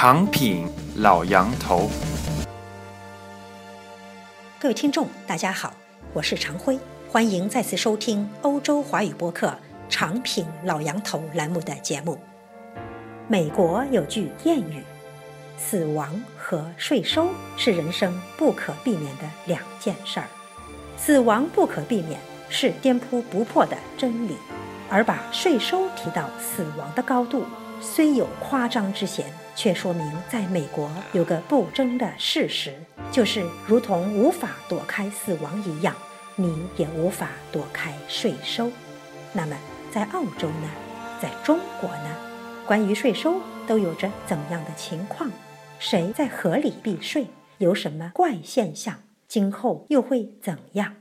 长品老杨头，各位听众，大家好，我是常辉，欢迎再次收听欧洲华语播客《长品老杨头》栏目的节目。美国有句谚语：“死亡和税收是人生不可避免的两件事儿。”死亡不可避免是颠扑不破的真理，而把税收提到死亡的高度。虽有夸张之嫌，却说明在美国有个不争的事实，就是如同无法躲开死亡一样，你也无法躲开税收。那么，在澳洲呢？在中国呢？关于税收都有着怎样的情况？谁在合理避税？有什么怪现象？今后又会怎样？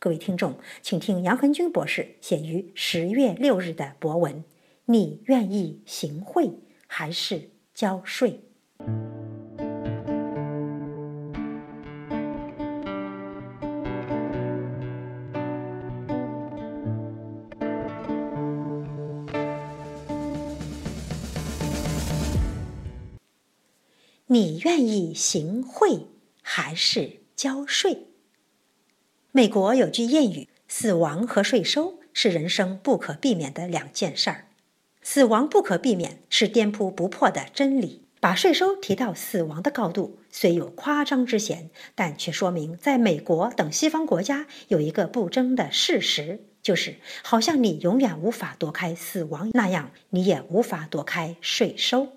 各位听众，请听杨恒军博士写于十月六日的博文。你愿意行贿还是交税？你愿意行贿还是交税？美国有句谚语：“死亡和税收是人生不可避免的两件事儿。”死亡不可避免是颠扑不破的真理。把税收提到死亡的高度，虽有夸张之嫌，但却说明在美国等西方国家有一个不争的事实，就是好像你永远无法躲开死亡那样，你也无法躲开税收。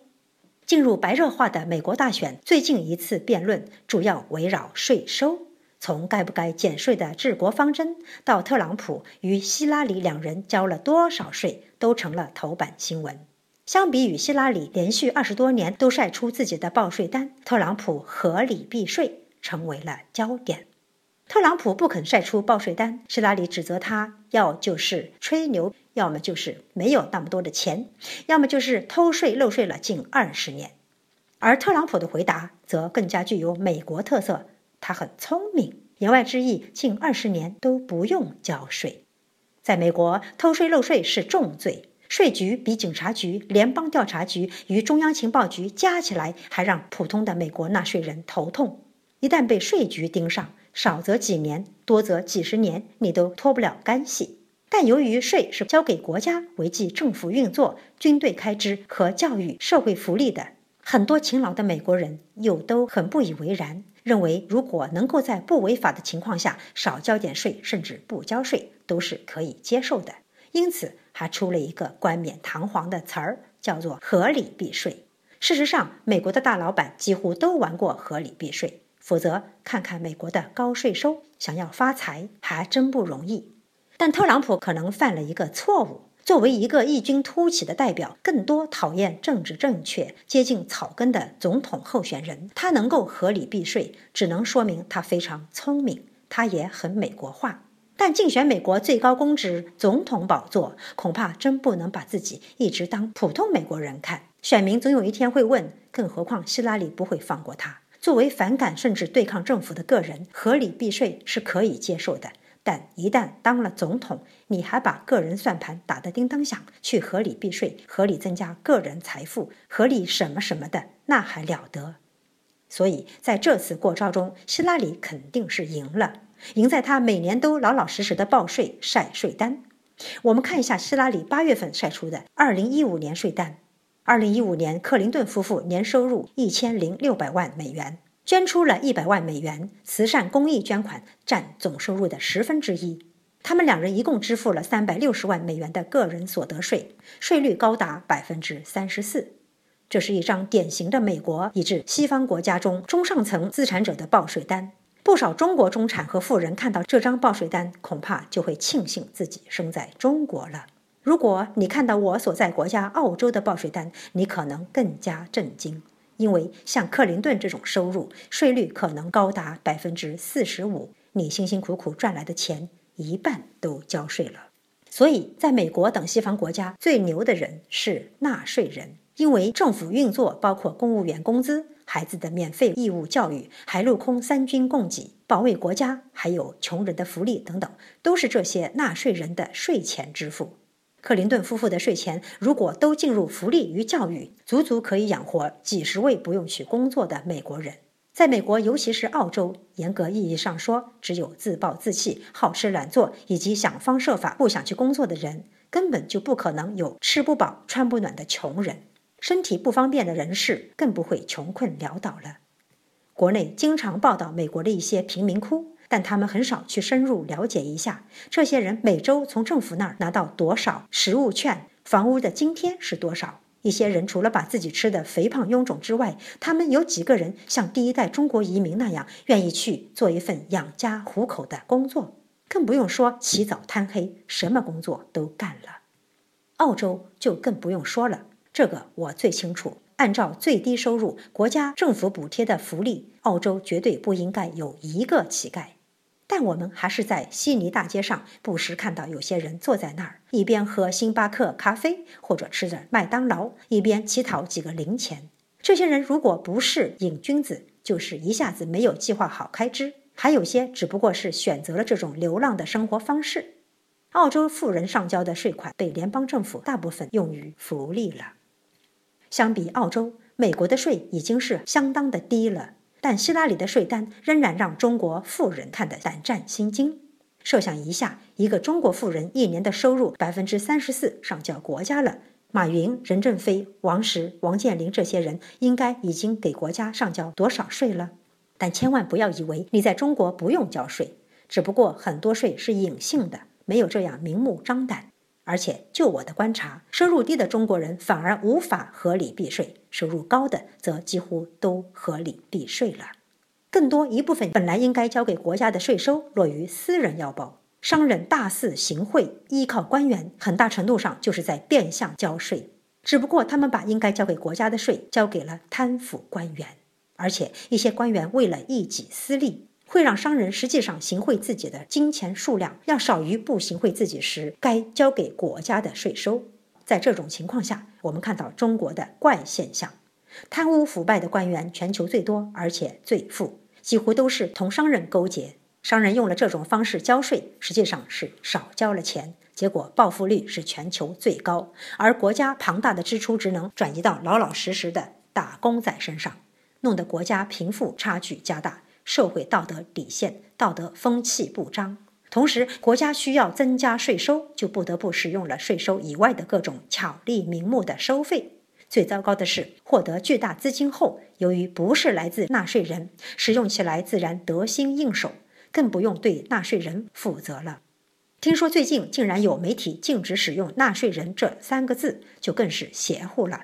进入白热化的美国大选，最近一次辩论主要围绕税收。从该不该减税的治国方针，到特朗普与希拉里两人交了多少税，都成了头版新闻。相比于希拉里连续二十多年都晒出自己的报税单，特朗普合理避税成为了焦点。特朗普不肯晒出报税单，希拉里指责他要就是吹牛，要么就是没有那么多的钱，要么就是偷税漏税了近二十年。而特朗普的回答则更加具有美国特色。他很聪明，言外之意，近二十年都不用交税。在美国，偷税漏税是重罪，税局比警察局、联邦调查局与中央情报局加起来还让普通的美国纳税人头痛。一旦被税局盯上，少则几年，多则几十年，你都脱不了干系。但由于税是交给国家维系政府运作、军队开支和教育、社会福利的，很多勤劳的美国人又都很不以为然。认为，如果能够在不违法的情况下少交点税，甚至不交税，都是可以接受的。因此，还出了一个冠冕堂皇的词儿，叫做“合理避税”。事实上，美国的大老板几乎都玩过合理避税，否则看看美国的高税收，想要发财还真不容易。但特朗普可能犯了一个错误。作为一个异军突起的代表，更多讨厌政治正确、接近草根的总统候选人，他能够合理避税，只能说明他非常聪明，他也很美国化。但竞选美国最高公职总统宝座，恐怕真不能把自己一直当普通美国人看。选民总有一天会问，更何况希拉里不会放过他。作为反感甚至对抗政府的个人，合理避税是可以接受的。但一旦当了总统，你还把个人算盘打得叮当响，去合理避税、合理增加个人财富、合理什么什么的，那还了得？所以在这次过招中，希拉里肯定是赢了，赢在他每年都老老实实的报税、晒税单。我们看一下希拉里八月份晒出的二零一五年税单：二零一五年，克林顿夫妇年收入一千零六百万美元。捐出了一百万美元慈善公益捐款，占总收入的十分之一。他们两人一共支付了三百六十万美元的个人所得税，税率高达百分之三十四。这是一张典型的美国以至西方国家中中上层资产者的报税单。不少中国中产和富人看到这张报税单，恐怕就会庆幸自己生在中国了。如果你看到我所在国家澳洲的报税单，你可能更加震惊。因为像克林顿这种收入，税率可能高达百分之四十五，你辛辛苦苦赚来的钱一半都交税了。所以，在美国等西方国家，最牛的人是纳税人，因为政府运作包括公务员工资、孩子的免费义务教育、海陆空三军供给、保卫国家，还有穷人的福利等等，都是这些纳税人的税前支付。克林顿夫妇的税钱如果都进入福利与教育，足足可以养活几十位不用去工作的美国人。在美国，尤其是澳洲，严格意义上说，只有自暴自弃、好吃懒做以及想方设法不想去工作的人，根本就不可能有吃不饱、穿不暖的穷人。身体不方便的人士更不会穷困潦倒了。国内经常报道美国的一些贫民窟，但他们很少去深入了解一下，这些人每周从政府那儿拿到多少食物券、房屋的津贴是多少。一些人除了把自己吃的肥胖臃肿之外，他们有几个人像第一代中国移民那样愿意去做一份养家糊口的工作？更不用说起早贪黑，什么工作都干了。澳洲就更不用说了，这个我最清楚。按照最低收入国家政府补贴的福利，澳洲绝对不应该有一个乞丐。但我们还是在悉尼大街上不时看到有些人坐在那儿，一边喝星巴克咖啡或者吃着麦当劳，一边乞讨几个零钱。这些人如果不是瘾君子，就是一下子没有计划好开支，还有些只不过是选择了这种流浪的生活方式。澳洲富人上交的税款被联邦政府大部分用于福利了。相比澳洲，美国的税已经是相当的低了。但希拉里的税单仍然让中国富人看得胆战心惊。设想一下，一个中国富人一年的收入百分之三十四上交国家了，马云、任正非、王石、王健林这些人应该已经给国家上交多少税了？但千万不要以为你在中国不用交税，只不过很多税是隐性的，没有这样明目张胆。而且，就我的观察，收入低的中国人反而无法合理避税，收入高的则几乎都合理避税了。更多一部分本来应该交给国家的税收落于私人腰包，商人大肆行贿，依靠官员，很大程度上就是在变相交税。只不过他们把应该交给国家的税交给了贪腐官员，而且一些官员为了一己私利。会让商人实际上行贿自己的金钱数量要少于不行贿自己时该交给国家的税收。在这种情况下，我们看到中国的怪现象：贪污腐败的官员全球最多，而且最富，几乎都是同商人勾结。商人用了这种方式交税，实际上是少交了钱，结果报复率是全球最高，而国家庞大的支出只能转移到老老实实的打工仔身上，弄得国家贫富差距加大。社会道德底线、道德风气不彰，同时国家需要增加税收，就不得不使用了税收以外的各种巧立名目的收费。最糟糕的是，获得巨大资金后，由于不是来自纳税人，使用起来自然得心应手，更不用对纳税人负责了。听说最近竟然有媒体禁止使用“纳税人”这三个字，就更是邪乎了。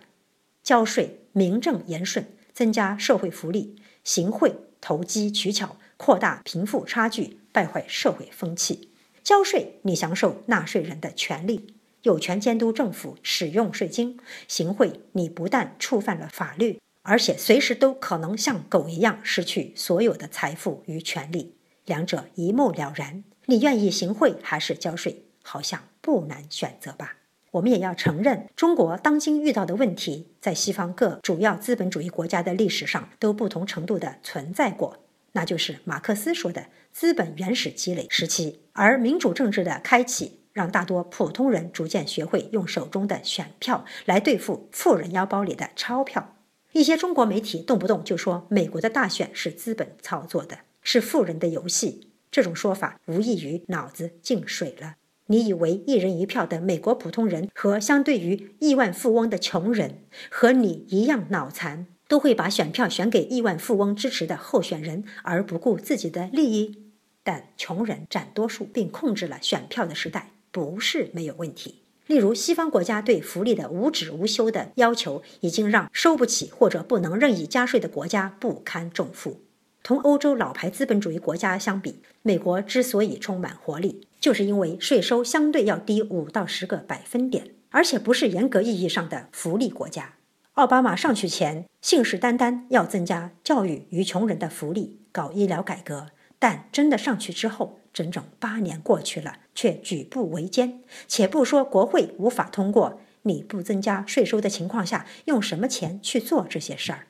交税名正言顺，增加社会福利，行贿。投机取巧，扩大贫富差距，败坏社会风气。交税，你享受纳税人的权利，有权监督政府使用税金；行贿，你不但触犯了法律，而且随时都可能像狗一样失去所有的财富与权利。两者一目了然，你愿意行贿还是交税？好像不难选择吧。我们也要承认，中国当今遇到的问题，在西方各主要资本主义国家的历史上都不同程度的存在过，那就是马克思说的资本原始积累时期。而民主政治的开启，让大多普通人逐渐学会用手中的选票来对付富人腰包里的钞票。一些中国媒体动不动就说美国的大选是资本操作的，是富人的游戏，这种说法无异于脑子进水了。你以为一人一票的美国普通人和相对于亿万富翁的穷人和你一样脑残，都会把选票选给亿万富翁支持的候选人，而不顾自己的利益？但穷人占多数并控制了选票的时代不是没有问题。例如，西方国家对福利的无止无休的要求，已经让收不起或者不能任意加税的国家不堪重负。同欧洲老牌资本主义国家相比，美国之所以充满活力，就是因为税收相对要低五到十个百分点，而且不是严格意义上的福利国家。奥巴马上去前信誓旦旦要增加教育与穷人的福利，搞医疗改革，但真的上去之后，整整八年过去了，却举步维艰。且不说国会无法通过，你不增加税收的情况下，用什么钱去做这些事儿？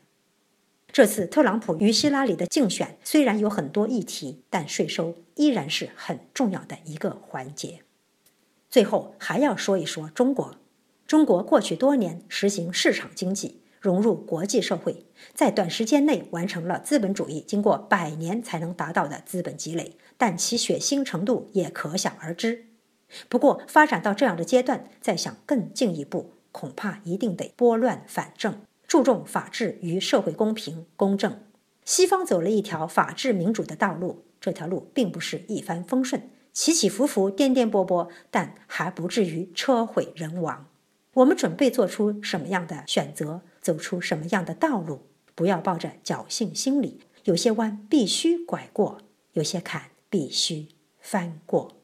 这次特朗普与希拉里的竞选虽然有很多议题，但税收依然是很重要的一个环节。最后还要说一说中国。中国过去多年实行市场经济，融入国际社会，在短时间内完成了资本主义经过百年才能达到的资本积累，但其血腥程度也可想而知。不过，发展到这样的阶段，再想更进一步，恐怕一定得拨乱反正，注重法治与社会公平公正。西方走了一条法治民主的道路，这条路并不是一帆风顺，起起伏伏，颠颠簸簸，但还不至于车毁人亡。我们准备做出什么样的选择，走出什么样的道路？不要抱着侥幸心理，有些弯必须拐过，有些坎必须翻过。